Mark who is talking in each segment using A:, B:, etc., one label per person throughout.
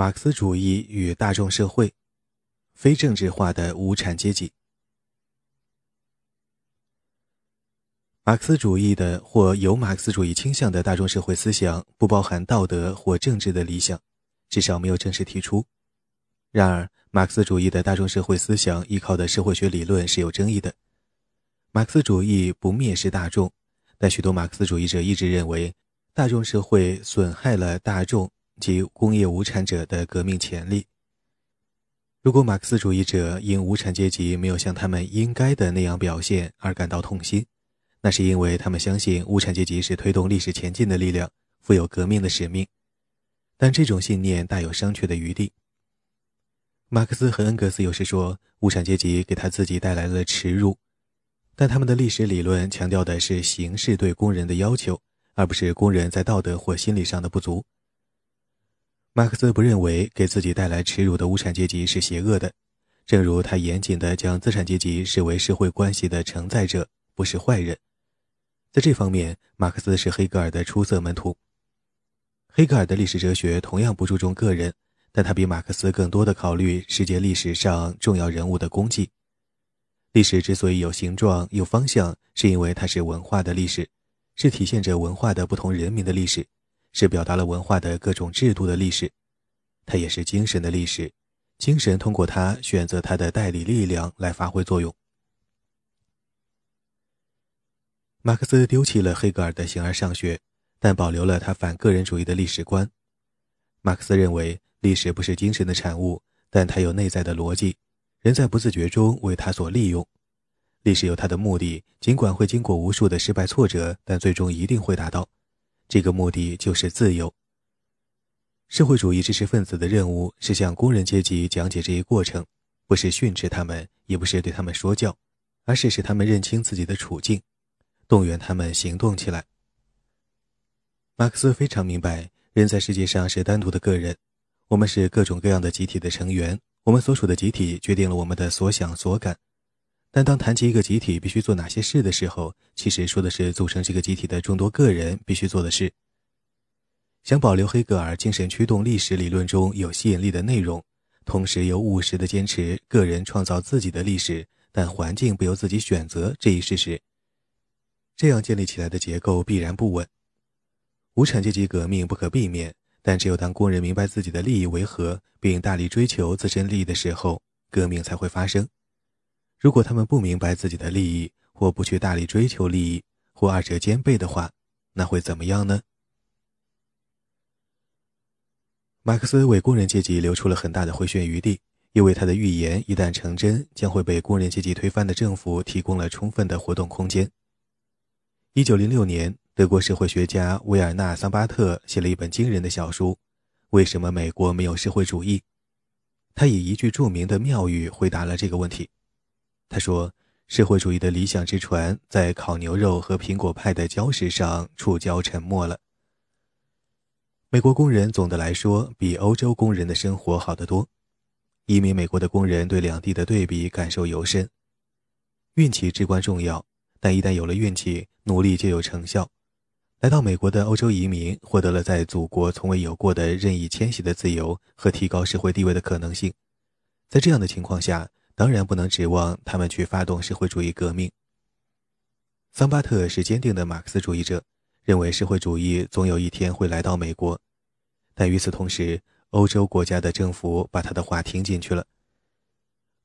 A: 马克思主义与大众社会，非政治化的无产阶级。马克思主义的或有马克思主义倾向的大众社会思想，不包含道德或政治的理想，至少没有正式提出。然而，马克思主义的大众社会思想依靠的社会学理论是有争议的。马克思主义不蔑视大众，但许多马克思主义者一直认为，大众社会损害了大众。及工业无产者的革命潜力。如果马克思主义者因无产阶级没有像他们应该的那样表现而感到痛心，那是因为他们相信无产阶级是推动历史前进的力量，负有革命的使命。但这种信念大有商榷的余地。马克思和恩格斯有时说，无产阶级给他自己带来了耻辱，但他们的历史理论强调的是形式对工人的要求，而不是工人在道德或心理上的不足。马克思不认为给自己带来耻辱的无产阶级是邪恶的，正如他严谨地将资产阶级视为社会关系的承载者，不是坏人。在这方面，马克思是黑格尔的出色门徒。黑格尔的历史哲学同样不注重个人，但他比马克思更多的考虑世界历史上重要人物的功绩。历史之所以有形状、有方向，是因为它是文化的历史，是体现着文化的不同人民的历史。是表达了文化的各种制度的历史，它也是精神的历史。精神通过它选择它的代理力量来发挥作用。马克思丢弃了黑格尔的形而上学，但保留了他反个人主义的历史观。马克思认为，历史不是精神的产物，但它有内在的逻辑，人在不自觉中为它所利用。历史有它的目的，尽管会经过无数的失败挫折，但最终一定会达到。这个目的就是自由。社会主义知识分子的任务是向工人阶级讲解这一过程，不是训斥他们，也不是对他们说教，而是使他们认清自己的处境，动员他们行动起来。马克思非常明白，人在世界上是单独的个人，我们是各种各样的集体的成员，我们所属的集体决定了我们的所想所感。但当谈及一个集体必须做哪些事的时候，其实说的是组成这个集体的众多个人必须做的事。想保留黑格尔精神驱动历史理论中有吸引力的内容，同时又务实的坚持个人创造自己的历史，但环境不由自己选择这一事实，这样建立起来的结构必然不稳。无产阶级革命不可避免，但只有当工人明白自己的利益为何，并大力追求自身利益的时候，革命才会发生。如果他们不明白自己的利益，或不去大力追求利益，或二者兼备的话，那会怎么样呢？马克思为工人阶级留出了很大的回旋余地，因为他的预言一旦成真，将会被工人阶级推翻的政府提供了充分的活动空间。一九零六年，德国社会学家维尔纳·桑巴特写了一本惊人的小书《为什么美国没有社会主义》，他以一句著名的妙语回答了这个问题。他说：“社会主义的理想之船在烤牛肉和苹果派的礁石上触礁沉没了。”美国工人总的来说比欧洲工人的生活好得多。移民美国的工人对两地的对比感受尤深。运气至关重要，但一旦有了运气，努力就有成效。来到美国的欧洲移民获得了在祖国从未有过的任意迁徙的自由和提高社会地位的可能性。在这样的情况下，当然不能指望他们去发动社会主义革命。桑巴特是坚定的马克思主义者，认为社会主义总有一天会来到美国。但与此同时，欧洲国家的政府把他的话听进去了。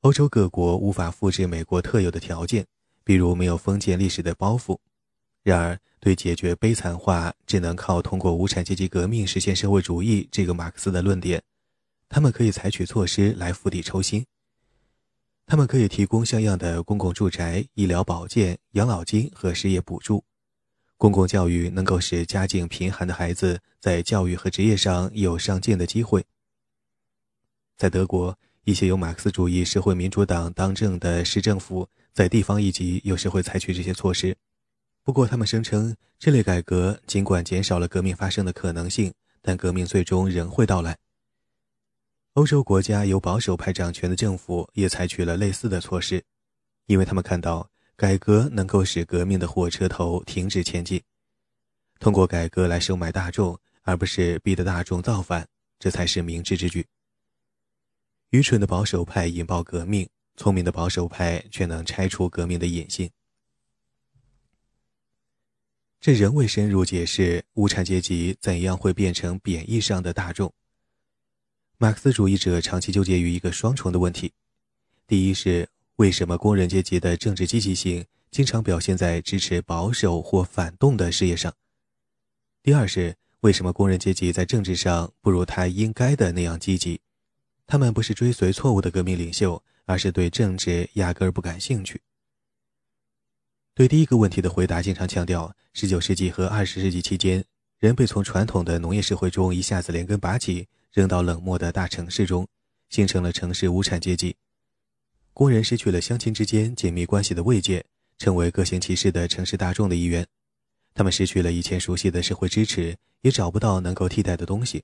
A: 欧洲各国无法复制美国特有的条件，比如没有封建历史的包袱。然而，对解决悲惨化只能靠通过无产阶级革命实现社会主义这个马克思的论点，他们可以采取措施来釜底抽薪。他们可以提供像样的公共住宅、医疗保健、养老金和失业补助。公共教育能够使家境贫寒的孩子在教育和职业上有上进的机会。在德国，一些由马克思主义社会民主党当政的市政府在地方一级有时会采取这些措施。不过，他们声称这类改革尽管减少了革命发生的可能性，但革命最终仍会到来。欧洲国家由保守派掌权的政府也采取了类似的措施，因为他们看到改革能够使革命的火车头停止前进。通过改革来收买大众，而不是逼得大众造反，这才是明智之举。愚蠢的保守派引爆革命，聪明的保守派却能拆除革命的隐性。这仍未深入解释无产阶级怎样会变成贬义上的大众。马克思主义者长期纠结于一个双重的问题：第一是为什么工人阶级的政治积极性经常表现在支持保守或反动的事业上；第二是为什么工人阶级在政治上不如他应该的那样积极。他们不是追随错误的革命领袖，而是对政治压根儿不感兴趣。对第一个问题的回答，经常强调：19世纪和20世纪期间，人被从传统的农业社会中一下子连根拔起，扔到冷漠的大城市中，形成了城市无产阶级。工人失去了乡亲之间紧密关系的慰藉，成为各行其事的城市大众的一员。他们失去了以前熟悉的社会支持，也找不到能够替代的东西。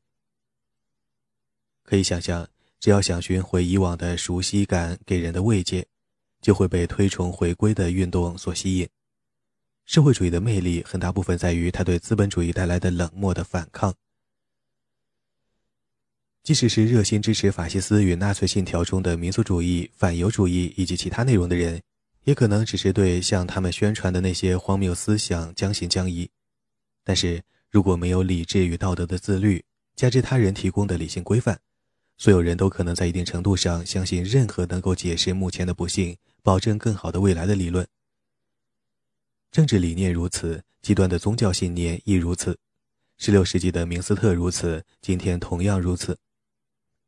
A: 可以想象。只要想寻回以往的熟悉感给人的慰藉，就会被推崇回归的运动所吸引。社会主义的魅力很大部分在于它对资本主义带来的冷漠的反抗。即使是热心支持法西斯与纳粹信条中的民族主义、反犹主义以及其他内容的人，也可能只是对向他们宣传的那些荒谬思想将信将疑。但是如果没有理智与道德的自律，加之他人提供的理性规范，所有人都可能在一定程度上相信任何能够解释目前的不幸、保证更好的未来的理论。政治理念如此，极端的宗教信念亦如此。16世纪的明斯特如此，今天同样如此。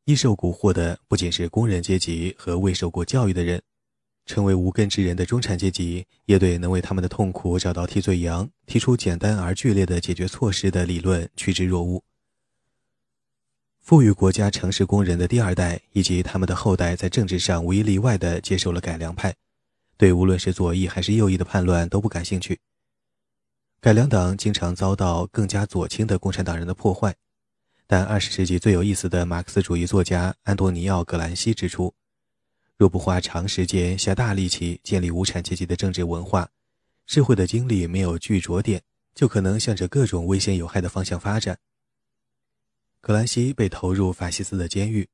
A: 易受蛊惑的不仅是工人阶级和未受过教育的人，成为无根之人的中产阶级也对能为他们的痛苦找到替罪羊、提出简单而剧烈的解决措施的理论趋之若鹜。富裕国家城市工人的第二代以及他们的后代，在政治上无一例外地接受了改良派，对无论是左翼还是右翼的叛乱都不感兴趣。改良党经常遭到更加左倾的共产党人的破坏，但二十世纪最有意思的马克思主义作家安东尼奥·葛兰西指出，若不花长时间下大力气建立无产阶级的政治文化，社会的精力没有聚着点，就可能向着各种危险有害的方向发展。格兰西被投入法西斯的监狱，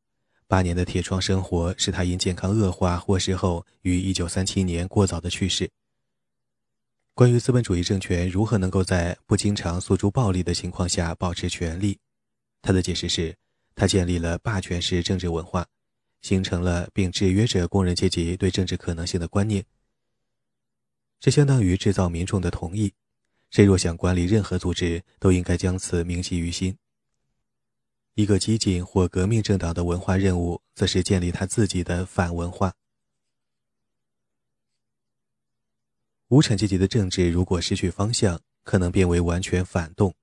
A: 八年的铁窗生活使他因健康恶化获释后于1937年过早的去世。关于资本主义政权如何能够在不经常诉诸暴力的情况下保持权力，他的解释是：他建立了霸权式政治文化，形成了并制约着工人阶级对政治可能性的观念。这相当于制造民众的同意，谁若想管理任何组织，都应该将此铭记于心。一个激进或革命政党的文化任务，则是建立他自己的反文化。无产阶级的政治如果失去方向，可能变为完全反动。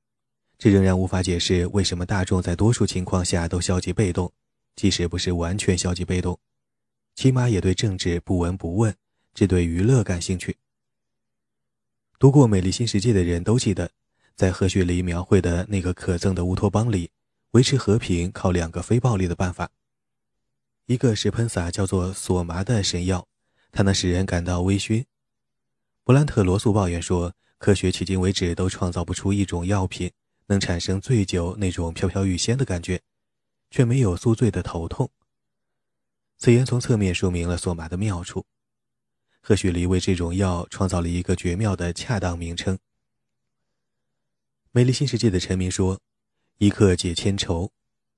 A: 这仍然无法解释为什么大众在多数情况下都消极被动，即使不是完全消极被动，起码也对政治不闻不问，只对娱乐感兴趣。读过《美丽新世界》的人都记得，在赫胥黎描绘的那个可憎的乌托邦里。维持和平靠两个非暴力的办法，一个是喷洒叫做索麻的神药，它能使人感到微醺。布兰特罗素抱怨说，科学迄今为止都创造不出一种药品能产生醉酒那种飘飘欲仙的感觉，却没有宿醉的头痛。此言从侧面说明了索麻的妙处。赫胥黎为这种药创造了一个绝妙的恰当名称。美丽新世界的臣民说。一刻解千愁，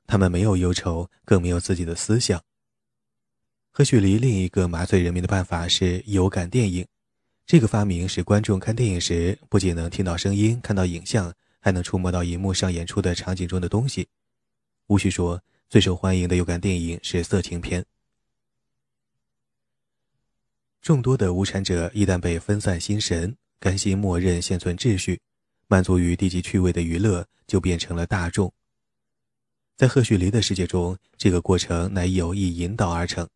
A: 他们没有忧愁，更没有自己的思想。何许黎另一个麻醉人民的办法是有感电影，这个发明使观众看电影时不仅能听到声音、看到影像，还能触摸到荧幕上演出的场景中的东西。无需说，最受欢迎的有感电影是色情片。众多的无产者一旦被分散心神，甘心默认现存秩序。满足于低级趣味的娱乐，就变成了大众。在赫胥黎的世界中，这个过程乃有意引导而成。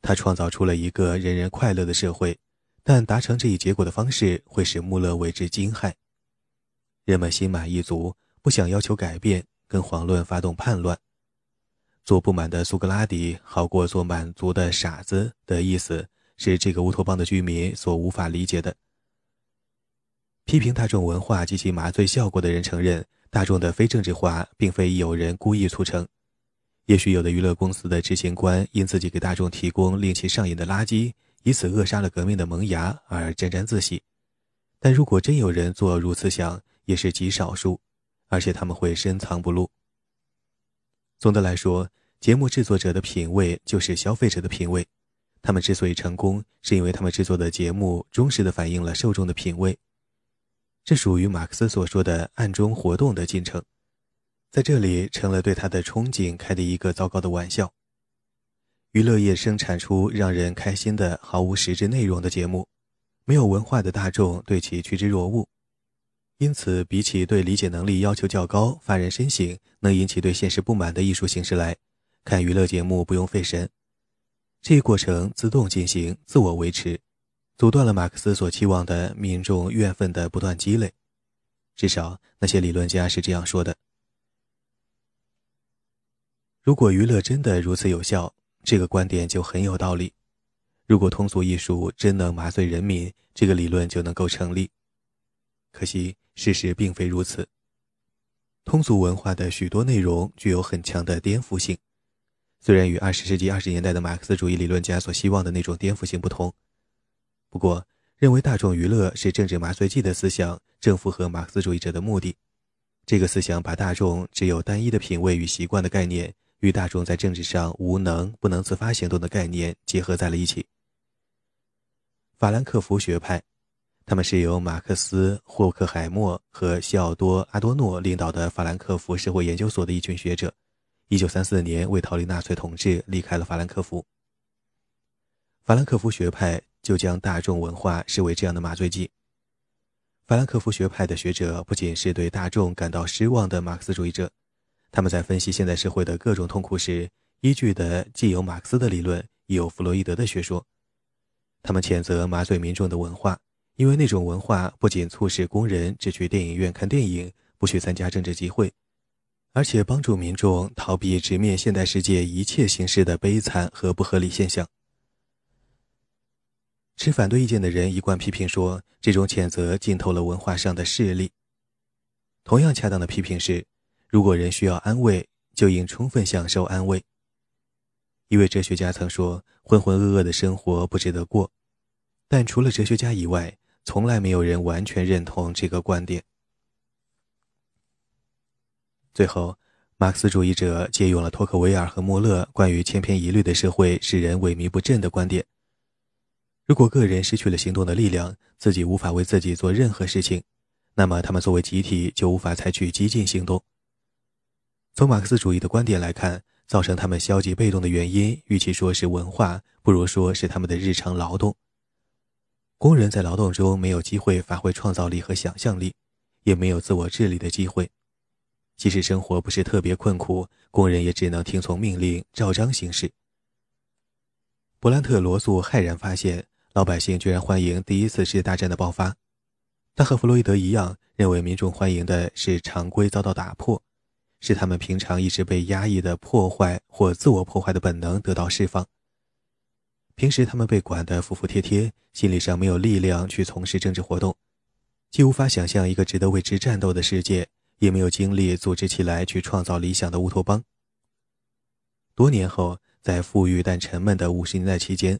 A: 他创造出了一个人人快乐的社会，但达成这一结果的方式会使穆勒为之惊骇。人们心满意足，不想要求改变，跟遑论发动叛乱。做不满的苏格拉底好过做满足的傻子的意思，是这个乌托邦的居民所无法理解的。批评大众文化及其麻醉效果的人承认，大众的非政治化并非有人故意促成，也许有的娱乐公司的执行官因自己给大众提供令其上瘾的垃圾，以此扼杀了革命的萌芽而沾沾自喜。但如果真有人做如此想，也是极少数，而且他们会深藏不露。总的来说，节目制作者的品味就是消费者的品味。他们之所以成功，是因为他们制作的节目忠实地反映了受众的品味。这属于马克思所说的暗中活动的进程，在这里成了对他的憧憬开的一个糟糕的玩笑。娱乐业生产出让人开心的毫无实质内容的节目，没有文化的大众对其趋之若鹜。因此，比起对理解能力要求较高、发人深省、能引起对现实不满的艺术形式来看，娱乐节目不用费神，这一过程自动进行、自我维持，阻断了马克思所期望的民众怨愤的不断积累。至少，那些理论家是这样说的。如果娱乐真的如此有效，这个观点就很有道理；如果通俗艺术真能麻醉人民，这个理论就能够成立。可惜。事实并非如此。通俗文化的许多内容具有很强的颠覆性，虽然与二十世纪二十年代的马克思主义理论家所希望的那种颠覆性不同。不过，认为大众娱乐是政治麻醉剂的思想正符合马克思主义者的目的。这个思想把大众只有单一的品味与习惯的概念与大众在政治上无能、不能自发行动的概念结合在了一起。法兰克福学派。他们是由马克思、霍克海默和西奥多·阿多诺领导的法兰克福社会研究所的一群学者。1934年，为逃离纳粹统治，离开了法兰克福。法兰克福学派就将大众文化视为这样的麻醉剂。法兰克福学派的学者不仅是对大众感到失望的马克思主义者，他们在分析现代社会的各种痛苦时，依据的既有马克思的理论，也有弗洛伊德的学说。他们谴责麻醉民众的文化。因为那种文化不仅促使工人只去电影院看电影，不去参加政治集会，而且帮助民众逃避直面现代世界一切形式的悲惨和不合理现象。持反对意见的人一贯批评说，这种谴责浸透了文化上的势力。同样恰当的批评是，如果人需要安慰，就应充分享受安慰。一位哲学家曾说：“浑浑噩噩的生活不值得过。”但除了哲学家以外，从来没有人完全认同这个观点。最后，马克思主义者借用了托克维尔和莫勒关于千篇一律的社会使人萎靡不振的观点。如果个人失去了行动的力量，自己无法为自己做任何事情，那么他们作为集体就无法采取激进行动。从马克思主义的观点来看，造成他们消极被动的原因，与其说是文化，不如说是他们的日常劳动。工人在劳动中没有机会发挥创造力和想象力，也没有自我治理的机会。即使生活不是特别困苦，工人也只能听从命令，照章行事。勃兰特·罗素骇然发现，老百姓居然欢迎第一次世界大战的爆发。他和弗洛伊德一样，认为民众欢迎的是常规遭到打破，是他们平常一直被压抑的破坏或自我破坏的本能得到释放。平时他们被管得服服帖帖，心理上没有力量去从事政治活动，既无法想象一个值得为之战斗的世界，也没有精力组织起来去创造理想的乌托邦。多年后，在富裕但沉闷的五十年代期间，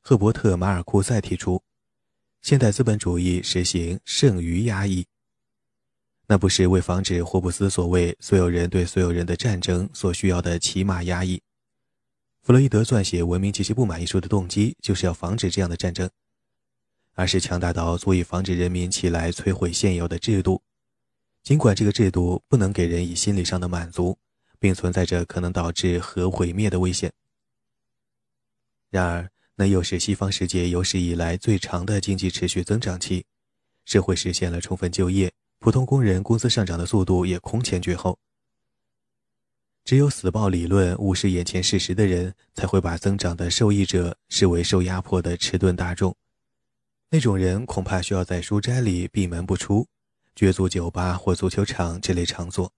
A: 赫伯特·马尔库塞提出，现代资本主义实行剩余压抑。那不是为防止霍布斯所谓“所有人对所有人的战争”所需要的起码压抑。弗洛伊德撰写《文明及其不满》一书的动机，就是要防止这样的战争，而是强大到足以防止人民起来摧毁现有的制度，尽管这个制度不能给人以心理上的满足，并存在着可能导致核毁灭的危险。然而，那又是西方世界有史以来最长的经济持续增长期，社会实现了充分就业，普通工人工资上涨的速度也空前绝后。只有死抱理论无视眼前事实的人，才会把增长的受益者视为受压迫的迟钝大众。那种人恐怕需要在书斋里闭门不出，绝足酒吧或足球场这类场所。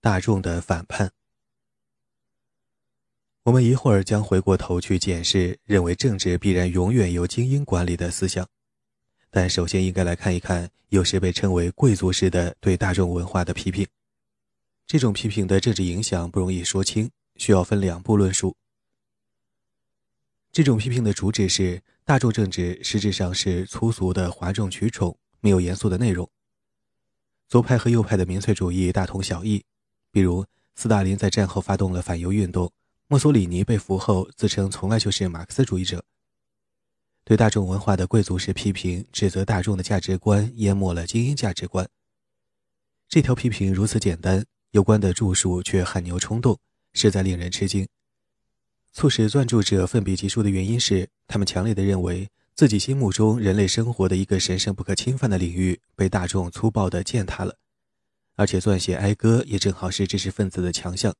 A: 大众的反叛。我们一会儿将回过头去检视认为政治必然永远由精英管理的思想。但首先应该来看一看有时被称为贵族式的对大众文化的批评。这种批评的政治影响不容易说清，需要分两步论述。这种批评的主旨是大众政治实质上是粗俗的哗众取宠，没有严肃的内容。左派和右派的民粹主义大同小异，比如斯大林在战后发动了反犹运动，墨索里尼被俘后自称从来就是马克思主义者。对大众文化的贵族式批评，指责大众的价值观淹没了精英价值观。这条批评如此简单，有关的著述却汗牛充栋，实在令人吃惊。促使撰著者奋笔疾书的原因是，他们强烈的认为自己心目中人类生活的一个神圣不可侵犯的领域被大众粗暴地践踏了，而且撰写哀歌也正好是知识分子的强项。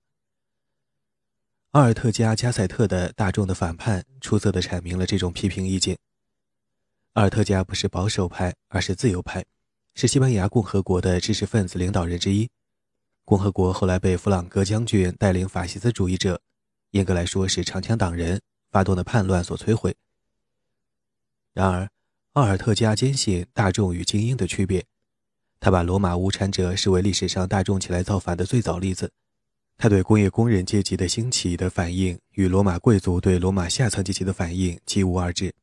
A: 阿尔特加加塞特的《大众的反叛》出色地阐明了这种批评意见。阿尔特加不是保守派，而是自由派，是西班牙共和国的知识分子领导人之一。共和国后来被弗朗哥将军带领法西斯主义者。严格来说是长枪党人发动的叛乱所摧毁。然而，奥尔特加坚信大众与精英的区别。他把罗马无产者视为历史上大众起来造反的最早例子。他对工业工人阶级的兴起的反应与罗马贵族对罗马下层阶级的反应几无二致。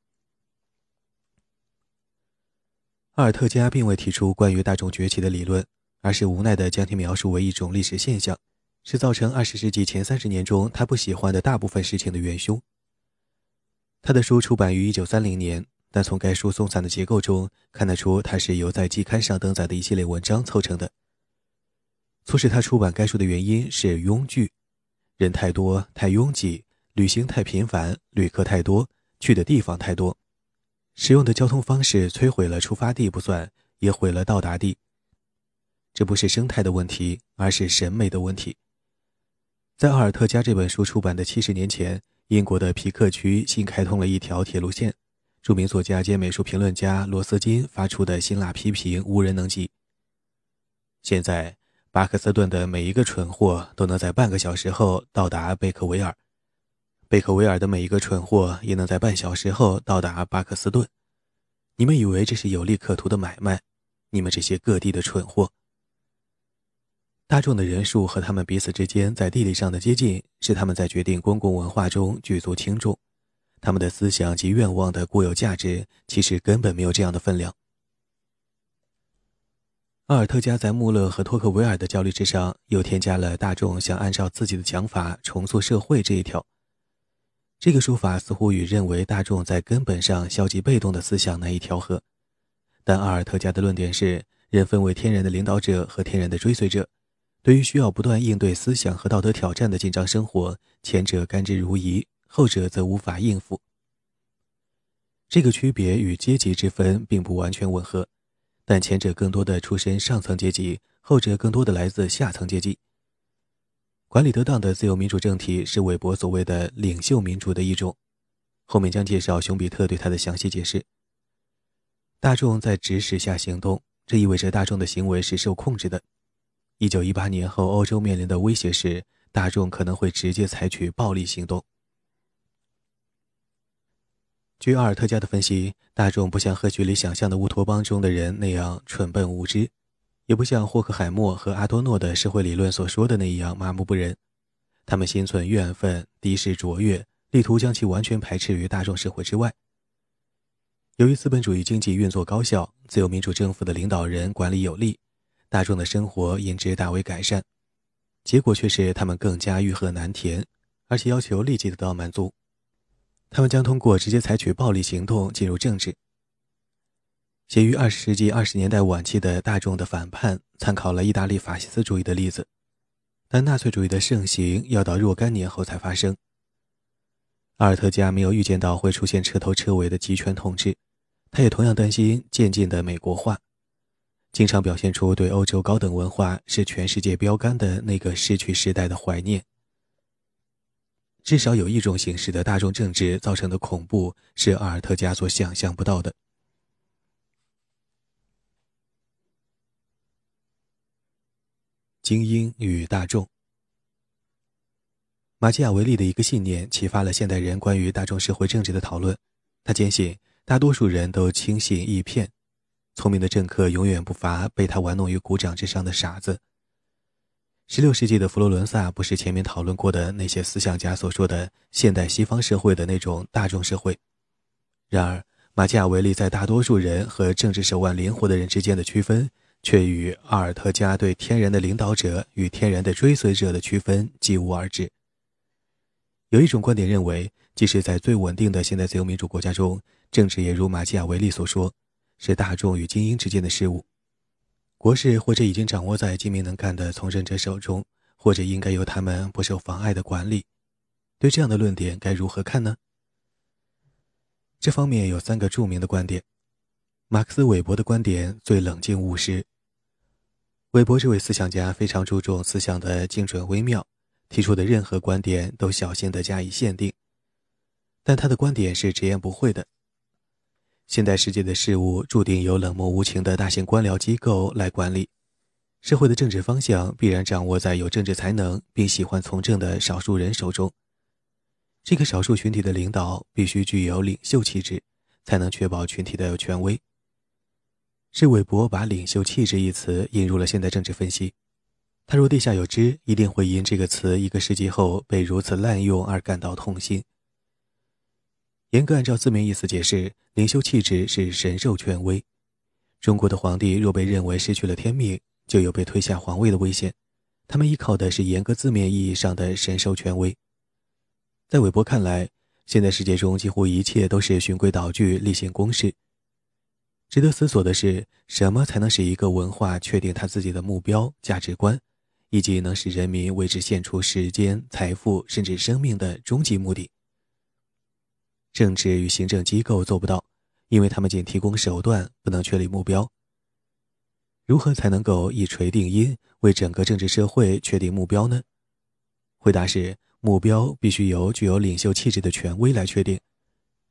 A: 阿尔特加并未提出关于大众崛起的理论，而是无奈地将其描述为一种历史现象。是造成二十世纪前三十年中他不喜欢的大部分事情的元凶。他的书出版于一九三零年，但从该书松散的结构中看得出，它是由在季刊上登载的一系列文章凑成的。促使他出版该书的原因是拥拒，人太多太拥挤，旅行太频繁，旅客太多，去的地方太多，使用的交通方式摧毁了出发地不算，也毁了到达地。这不是生态的问题，而是审美的问题。在奥尔特加这本书出版的七十年前，英国的皮克区新开通了一条铁路线。著名作家兼美术评论家罗斯金发出的辛辣批评无人能及。现在，巴克斯顿的每一个蠢货都能在半个小时后到达贝克维尔，贝克维尔的每一个蠢货也能在半小时后到达巴克斯顿。你们以为这是有利可图的买卖？你们这些各地的蠢货！大众的人数和他们彼此之间在地理上的接近，是他们在决定公共文化中举足轻重。他们的思想及愿望的固有价值，其实根本没有这样的分量。阿尔特加在穆勒和托克维尔的焦虑之上，又添加了大众想按照自己的讲法重塑社会这一条。这个说法似乎与认为大众在根本上消极被动的思想难以调和。但阿尔特加的论点是，人分为天然的领导者和天然的追随者。对于需要不断应对思想和道德挑战的紧张生活，前者甘之如饴，后者则无法应付。这个区别与阶级之分并不完全吻合，但前者更多的出身上层阶级，后者更多的来自下层阶级。管理得当的自由民主政体是韦伯所谓的领袖民主的一种，后面将介绍熊彼特对他的详细解释。大众在指使下行动，这意味着大众的行为是受控制的。一九一八年后，欧洲面临的威胁是，大众可能会直接采取暴力行动。据阿尔特加的分析，大众不像歌剧里想象的乌托邦中的人那样蠢笨无知，也不像霍克海默和阿多诺的社会理论所说的那样麻木不仁。他们心存怨愤，敌视卓越，力图将其完全排斥于大众社会之外。由于资本主义经济运作高效，自由民主政府的领导人管理有力。大众的生活因之大为改善，结果却是他们更加欲壑难填，而且要求立即得到满足。他们将通过直接采取暴力行动进入政治。写于二十世纪二十年代晚期的《大众的反叛》参考了意大利法西斯主义的例子，但纳粹主义的盛行要到若干年后才发生。阿尔特加没有预见到会出现彻头彻尾的集权统治，他也同样担心渐进的美国化。经常表现出对欧洲高等文化是全世界标杆的那个逝去时代的怀念。至少有一种形式的大众政治造成的恐怖是阿尔特加所想象不到的。精英与大众。马基雅维利的一个信念启发了现代人关于大众社会政治的讨论。他坚信大多数人都轻信易骗。聪明的政客永远不乏被他玩弄于股掌之上的傻子。十六世纪的佛罗伦萨不是前面讨论过的那些思想家所说的现代西方社会的那种大众社会。然而，马基雅维利在大多数人和政治手腕灵活的人之间的区分，却与阿尔特加对天然的领导者与天然的追随者的区分几无二致。有一种观点认为，即使在最稳定的现代自由民主国家中，政治也如马基雅维利所说，是大众与精英之间的事物。博士或者已经掌握在精明能干的从政者手中，或者应该由他们不受妨碍的管理。对这样的论点该如何看呢？这方面有三个著名的观点。马克思韦伯的观点最冷静务实。韦伯这位思想家非常注重思想的精准微妙，提出的任何观点都小心地加以限定，但他的观点是直言不讳的。现代世界的事物注定由冷漠无情的大型官僚机构来管理，社会的政治方向必然掌握在有政治才能并喜欢从政的少数人手中。这个少数群体的领导必须具有领袖气质，才能确保群体的权威。是韦伯把“领袖气质”一词引入了现代政治分析。他若地下有知，一定会因这个词一个世纪后被如此滥用而感到痛心。严格按照字面意思解释，灵修气质是神授权威。中国的皇帝若被认为失去了天命，就有被推下皇位的危险。他们依靠的是严格字面意义上的神授权威。在韦伯看来，现代世界中几乎一切都是循规蹈矩、例行公事。值得思索的是，什么才能使一个文化确定他自己的目标、价值观，以及能使人民为之献出时间、财富甚至生命的终极目的？政治与行政机构做不到，因为他们仅提供手段，不能确立目标。如何才能够一锤定音，为整个政治社会确定目标呢？回答是：目标必须由具有领袖气质的权威来确定。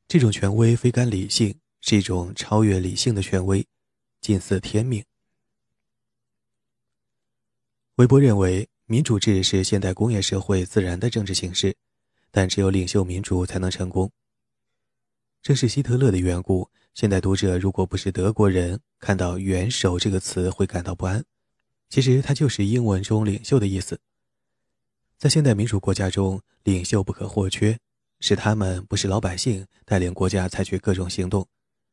A: 这种权威非干理性，是一种超越理性的权威，近似天命。韦伯认为，民主制是现代工业社会自然的政治形式，但只有领袖民主才能成功。正是希特勒的缘故，现代读者如果不是德国人，看到“元首”这个词会感到不安。其实它就是英文中“领袖”的意思。在现代民主国家中，领袖不可或缺，是他们不是老百姓带领国家采取各种行动，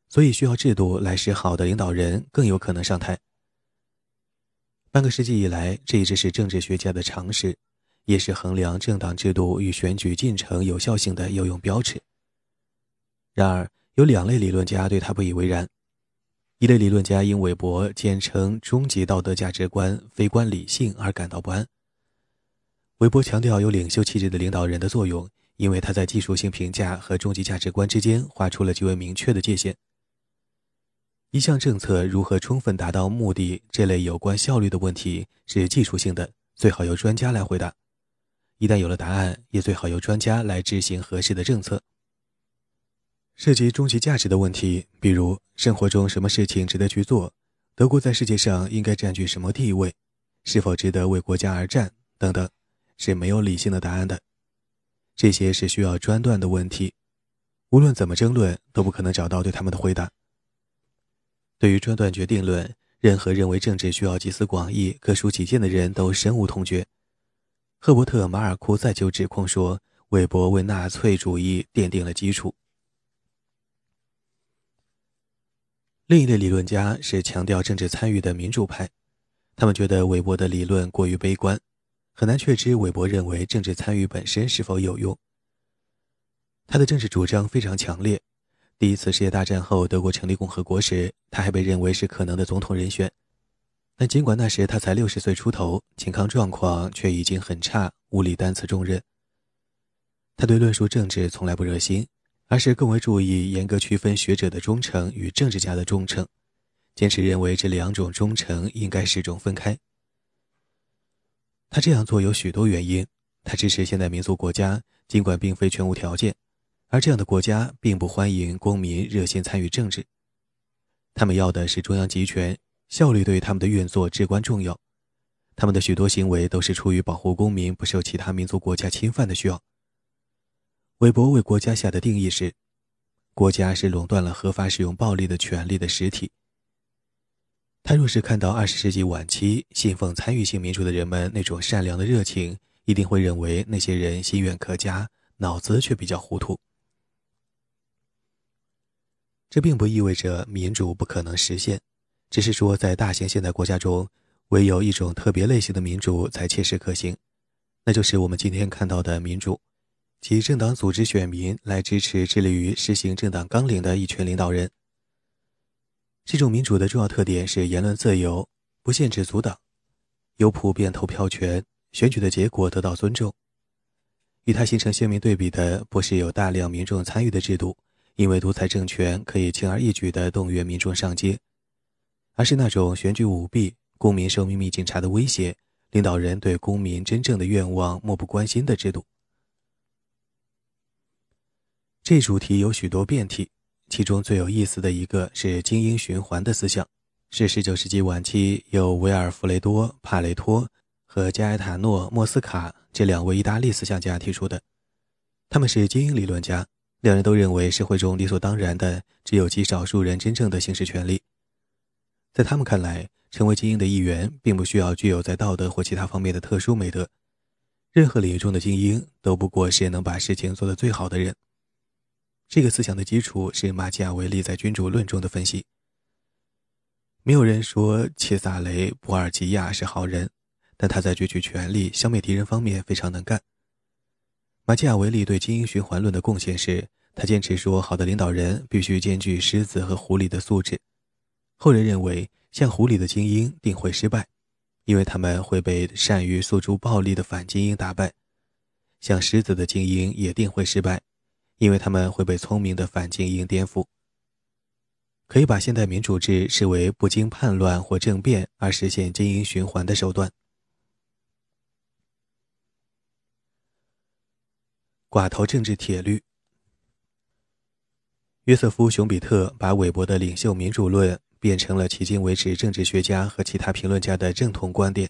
A: 所以需要制度来使好的领导人更有可能上台。半个世纪以来，这一直是政治学家的常识，也是衡量政党制度与选举进程有效性的有用标尺。然而，有两类理论家对他不以为然。一类理论家因韦伯坚称终极道德价值观非观理性而感到不安。韦伯强调有领袖气质的领导人的作用，因为他在技术性评价和终极价值观之间画出了极为明确的界限。一项政策如何充分达到目的这类有关效率的问题是技术性的，最好由专家来回答。一旦有了答案，也最好由专家来执行合适的政策。涉及终极价值的问题，比如生活中什么事情值得去做，德国在世界上应该占据什么地位，是否值得为国家而战等等，是没有理性的答案的。这些是需要专断的问题，无论怎么争论，都不可能找到对他们的回答。对于专断决定论，任何认为政治需要集思广益、各抒己见的人都深恶痛绝。赫伯特·马尔库塞就指控说，韦伯为纳粹主义奠定了基础。另一类理论家是强调政治参与的民主派，他们觉得韦伯的理论过于悲观，很难确知韦伯认为政治参与本身是否有用。他的政治主张非常强烈。第一次世界大战后，德国成立共和国时，他还被认为是可能的总统人选。但尽管那时他才六十岁出头，健康状况却已经很差，无力担此重任。他对论述政治从来不热心。而是更为注意严格区分学者的忠诚与政治家的忠诚，坚持认为这两种忠诚应该始终分开。他这样做有许多原因。他支持现代民族国家，尽管并非全无条件，而这样的国家并不欢迎公民热心参与政治。他们要的是中央集权，效率对于他们的运作至关重要。他们的许多行为都是出于保护公民不受其他民族国家侵犯的需要。韦伯为国家下的定义是：国家是垄断了合法使用暴力的权利的实体。他若是看到二十世纪晚期信奉参与性民主的人们那种善良的热情，一定会认为那些人心愿可嘉，脑子却比较糊涂。这并不意味着民主不可能实现，只是说在大型现代国家中，唯有一种特别类型的民主才切实可行，那就是我们今天看到的民主，即政党组织选民来支持致力于实行政党纲领的一群领导人。这种民主的重要特点是言论自由，不限制阻挡，有普遍投票权，选举的结果得到尊重。与它形成鲜明对比的，不是有大量民众参与的制度，因为独裁政权可以轻而易举地动员民众上街，而是那种选举舞弊、公民受秘密警察的威胁、领导人对公民真正的愿望漠不关心的制度。这主题有许多变体。其中最有意思的一个是精英循环的思想，是19世纪晚期由维尔弗雷多·帕雷托和加埃塔诺·莫斯卡这两位意大利思想家提出的。他们是精英理论家，两人都认为社会中理所当然的只有极少数人真正的行使权利。在他们看来，成为精英的一员并不需要具有在道德或其他方面的特殊美德，任何领域中的精英都不过是能把事情做得最好的人。这个思想的基础是马基雅维利在《君主论》中的分析。没有人说切萨雷·博尔吉亚是好人，但他在攫取权力、消灭敌人方面非常能干。马基雅维利对精英循环论的贡献是，他坚持说，好的领导人必须兼具狮子和狐狸的素质。后人认为，像狐狸的精英定会失败，因为他们会被善于诉诸暴力的反精英打败；像狮子的精英也定会失败。因为他们会被聪明的反精英颠覆，可以把现代民主制视为不经叛乱或政变而实现精英循环的手段。寡头政治铁律。约瑟夫·熊彼特把韦伯的领袖民主论变成了迄今为止政治学家和其他评论家的正统观点。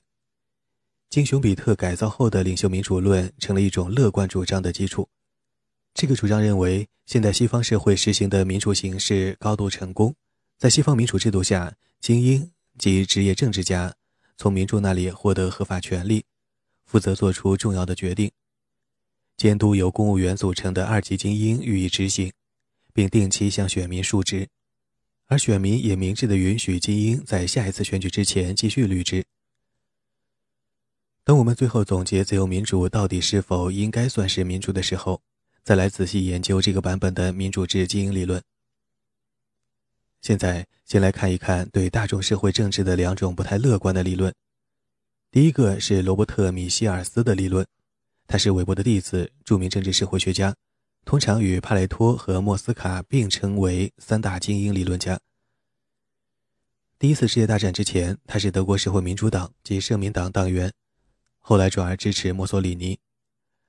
A: 经熊彼特改造后的领袖民主论成了一种乐观主张的基础。这个主张认为，现代西方社会实行的民主形式高度成功。在西方民主制度下，精英及职业政治家从民众那里获得合法权利，负责做出重要的决定，监督由公务员组成的二级精英予以执行，并定期向选民述职，而选民也明智地允许精英在下一次选举之前继续履职。当我们最后总结自由民主到底是否应该算是民主的时候，再来仔细研究这个版本的民主制经营理论。现在先来看一看对大众社会政治的两种不太乐观的理论。第一个是罗伯特·米歇尔斯的理论，他是韦伯的弟子，著名政治社会学家，通常与帕雷托和莫斯卡并称为三大精英理论家。第一次世界大战之前，他是德国社会民主党及社民党党员，后来转而支持墨索里尼。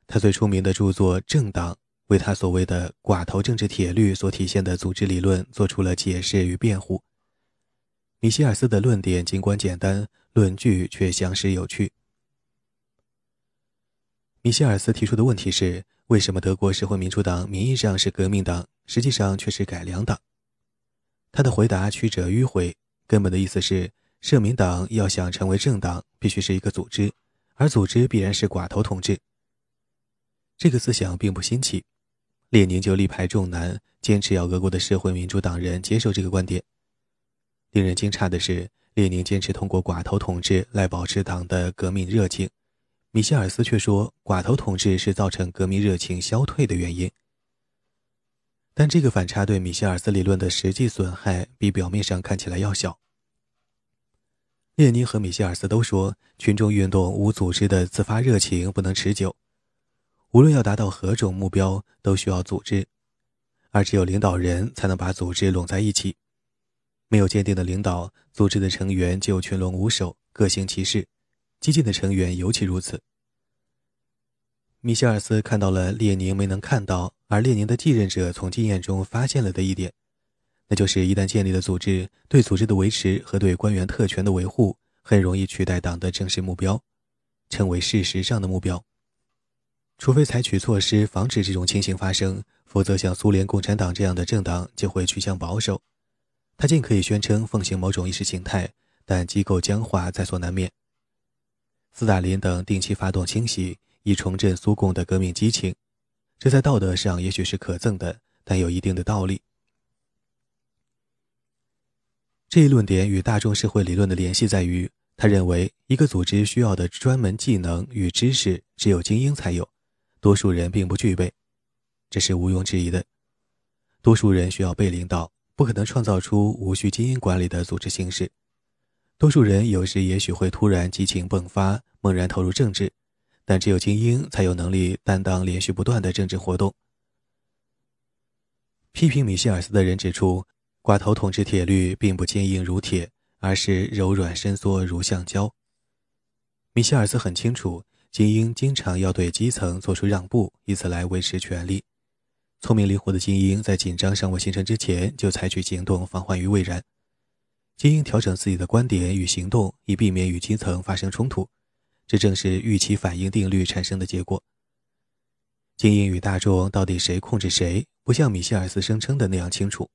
A: 他最出名的著作《政党》。为他所谓的“寡头政治铁律”所体现的组织理论做出了解释与辩护。米歇尔斯的论点尽管简单，论据却详实有趣。米歇尔斯提出的问题是：为什么德国社会民主党名义上是革命党，实际上却是改良党？他的回答曲折迂回，根本的意思是：社民党要想成为政党，必须是一个组织，而组织必然是寡头统治。这个思想并不新奇。列宁就力排众难，坚持要俄国的社会民主党人接受这个观点。令人惊诧的是，列宁坚持通过寡头统治来保持党的革命热情，米歇尔斯却说寡头统治是造成革命热情消退的原因。但这个反差对米歇尔斯理论的实际损害比表面上看起来要小。列宁和米歇尔斯都说，群众运动无组织的自发热情不能持久。无论要达到何种目标，都需要组织，而只有领导人才能把组织拢在一起。没有坚定的领导，组织的成员就群龙无首，各行其事；激进的成员尤其如此。米歇尔斯看到了列宁没能看到，而列宁的继任者从经验中发现了的一点，那就是一旦建立了组织，对组织的维持和对官员特权的维护，很容易取代党的正式目标，成为事实上的目标。除非采取措施防止这种情形发生，否则像苏联共产党这样的政党就会趋向保守。他尽可以宣称奉行某种意识形态，但机构僵化在所难免。斯大林等定期发动清洗，以重振苏共的革命激情，这在道德上也许是可憎的，但有一定的道理。这一论点与大众社会理论的联系在于，他认为一个组织需要的专门技能与知识，只有精英才有，多数人并不具备，这是毋庸置疑的。多数人需要被领导，不可能创造出无需精英管理的组织形式。多数人有时也许会突然激情迸发，猛然投入政治，但只有精英才有能力担当连续不断的政治活动。批评米歇尔斯的人指出，寡头统治铁律并不坚硬如铁，而是柔软伸缩如橡胶。米歇尔斯很清楚，精英经常要对基层做出让步，以此来维持权力。聪明灵活的精英在紧张尚未形成之前就采取行动，防患于未然。精英调整自己的观点与行动，以避免与基层发生冲突，这正是预期反应定律产生的结果。精英与大众到底谁控制谁，不像米歇尔斯声称的那样清楚。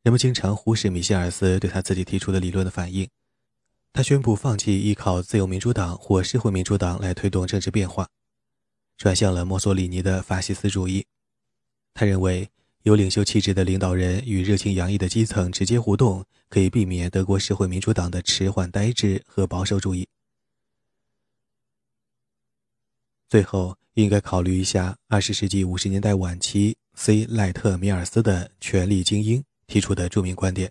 A: 人们经常忽视米歇尔斯对他自己提出的理论的反应。他宣布放弃依靠自由民主党或社会民主党来推动政治变化，转向了墨索里尼的法西斯主义。他认为。有领袖气质的领导人与热情洋溢的基层直接互动，可以避免德国社会民主党的迟缓呆滞和保守主义。最后，应该考虑一下二十世纪五十年代晚期 C. 赖特米尔斯的权力精英提出的著名观点：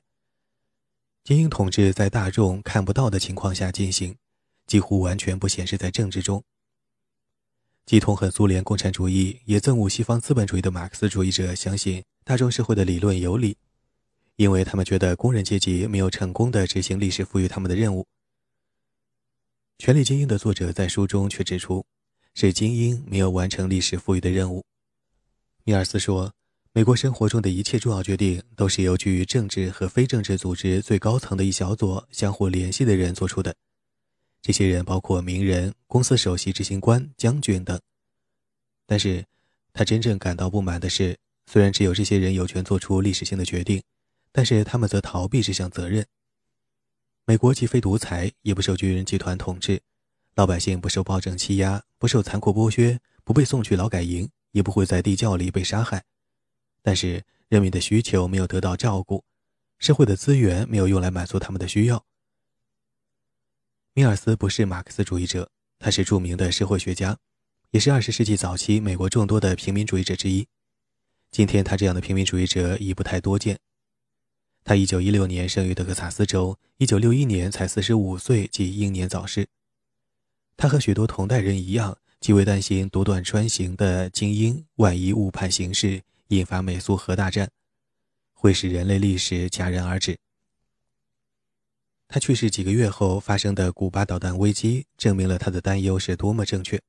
A: 精英统治在大众看不到的情况下进行，几乎完全不显示在政治中。既痛恨苏联共产主义，也憎恶西方资本主义的马克思主义者相信大众社会的理论有理，因为他们觉得工人阶级没有成功的执行历史赋予他们的任务。《权力精英》的作者在书中却指出，是精英没有完成历史赋予的任务。米尔斯说：“美国生活中的一切重要决定都是由居于政治和非政治组织最高层的一小组相互联系的人做出的。”这些人包括名人、公司首席执行官、将军等。但是，他真正感到不满的是，虽然只有这些人有权做出历史性的决定，但是他们则逃避这项责任。美国既非独裁，也不受军人集团统治，老百姓不受暴政欺压，不受残酷剥削，不被送去劳改营，也不会在地窖里被杀害。但是，人民的需求没有得到照顾，社会的资源没有用来满足他们的需要。米尔斯不是马克思主义者，他是著名的社会学家，也是二十世纪早期美国众多的平民主义者之一。今天，他这样的平民主义者已不太多见。他一九一六年生于德克萨斯州，一九六一年才四十五岁，即英年早逝。他和许多同代人一样，极为担心独断专行的精英万一误判形势，引发美苏核大战，会使人类历史戛然而止。他去世几个月后发生的古巴导弹危机，证明了他的担忧是多么正确。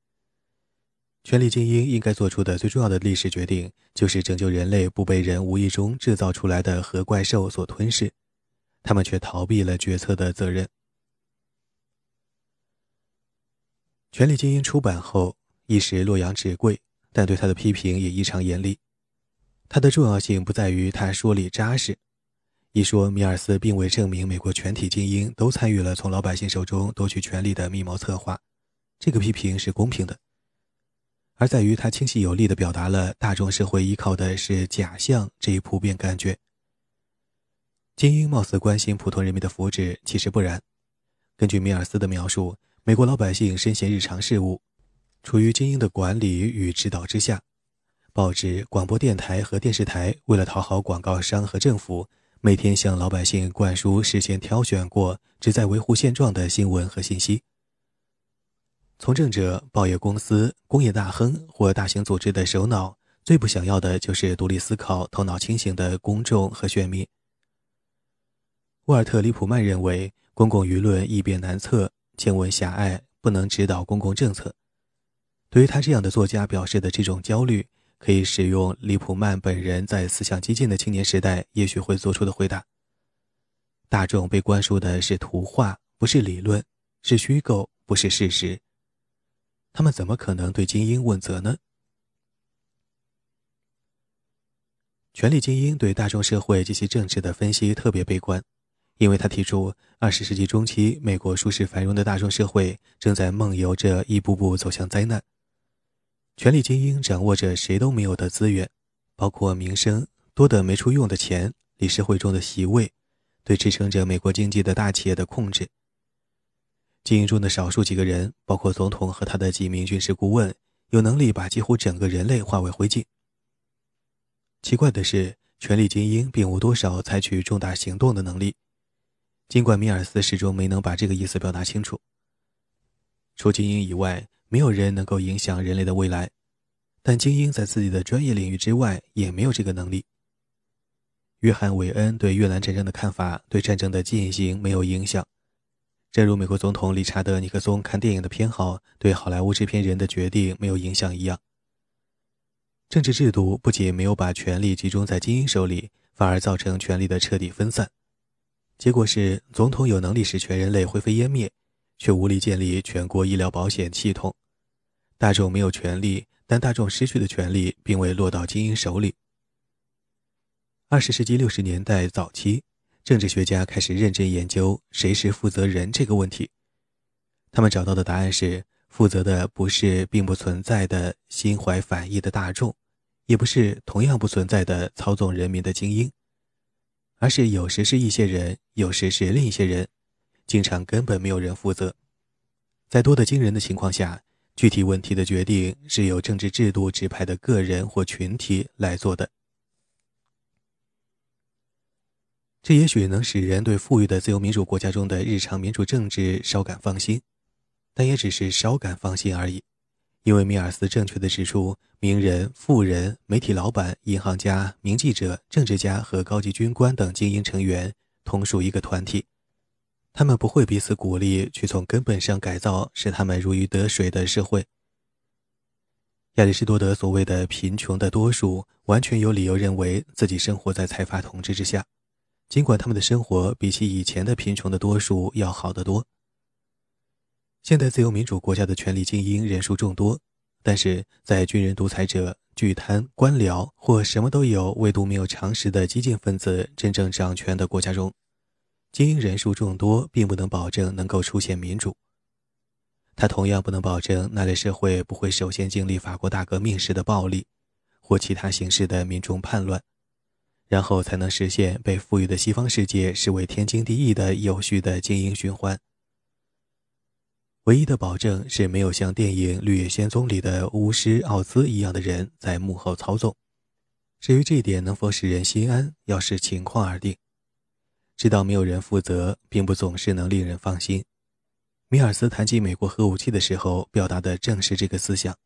A: 权力精英应该做出的最重要的历史决定，就是拯救人类不被人无意中制造出来的核怪兽所吞噬，他们却逃避了决策的责任。权力精英出版后一时洛阳纸贵，但对他的批评也异常严厉。它的重要性不在于他说理扎实。一说米尔斯并未证明美国全体精英都参与了从老百姓手中夺取权力的密谋策划，这个批评是公平的，而在于他清晰有力地表达了大众社会依靠的是假象这一普遍感觉。精英貌似关心普通人民的福祉，其实不然。根据米尔斯的描述，美国老百姓身陷日常事务，处于精英的管理与指导之下，报纸、广播电台和电视台为了讨好广告商和政府。每天向老百姓灌输事先挑选过、旨在维护现状的新闻和信息。从政者、报业公司、工业大亨或大型组织的首脑最不想要的就是独立思考、头脑清醒的公众和选民。沃尔特·里普曼认为，公共舆论易变难测，见闻狭隘，不能指导公共政策。对于他这样的作家表示的这种焦虑。可以使用利普曼本人在思想激进的青年时代也许会做出的回答：大众被灌输的是图画，不是理论；是虚构，不是事实。他们怎么可能对精英问责呢？权力精英对大众社会及其政治的分析特别悲观，因为他提出，二十世纪中期美国舒适繁荣的大众社会正在梦游着一步步走向灾难。权力精英掌握着谁都没有的资源，包括名声、多的没处用的钱、理事会中的席位，对支撑着美国经济的大企业的控制。精英中的少数几个人，包括总统和他的几名军事顾问，有能力把几乎整个人类化为灰烬。奇怪的是，权力精英并无多少采取重大行动的能力。尽管米尔斯始终没能把这个意思表达清楚，除精英以外，没有人能够影响人类的未来，但精英在自己的专业领域之外也没有这个能力。约翰·韦恩对越南战争的看法对战争的进行没有影响，正如美国总统理查德·尼克松看电影的偏好对好莱坞制片人的决定没有影响一样。政治制度不仅没有把权力集中在精英手里，反而造成权力的彻底分散。结果是，总统有能力使全人类灰飞烟灭，却无力建立全国医疗保险系统；大众没有权利，但大众失去的权利并未落到精英手里。二十世纪六十年代早期，政治学家开始认真研究“谁是负责人”这个问题。他们找到的答案是：负责的不是并不存在的心怀反意的大众，也不是同样不存在的操纵人民的精英。而是有时是一些人，有时是另一些人，经常根本没有人负责。在多得惊人的情况下，具体问题的决定是由政治制度指派的个人或群体来做的。这也许能使人对富裕的自由民主国家中的日常民主政治稍感放心，但也只是稍感放心而已。因为米尔斯正确的指出，名人、富人、媒体老板、银行家、名记者、政治家和高级军官等精英成员同属一个团体，他们不会彼此鼓励去从根本上改造使他们如鱼得水的社会。亚里士多德所谓的贫穷的多数，完全有理由认为自己生活在财阀统治之下，尽管他们的生活比起以前的贫穷的多数要好得多。现代自由民主国家的权力精英人数众多，但是在军人独裁者、巨贪官僚或什么都有唯独没有常识的激进分子真正掌权的国家中，精英人数众多并不能保证能够出现民主。他同样不能保证那类社会不会首先经历法国大革命式的暴力或其他形式的民众叛乱，然后才能实现被富裕的西方世界视为天经地义的有序的精英循环。唯一的保证是没有像电影《绿野仙踪》里的巫师奥兹一样的人在幕后操纵。至于这一点能否使人心安，要视情况而定。知道没有人负责，并不总是能令人放心。米尔斯谈及美国核武器的时候，表达的正是这个思想。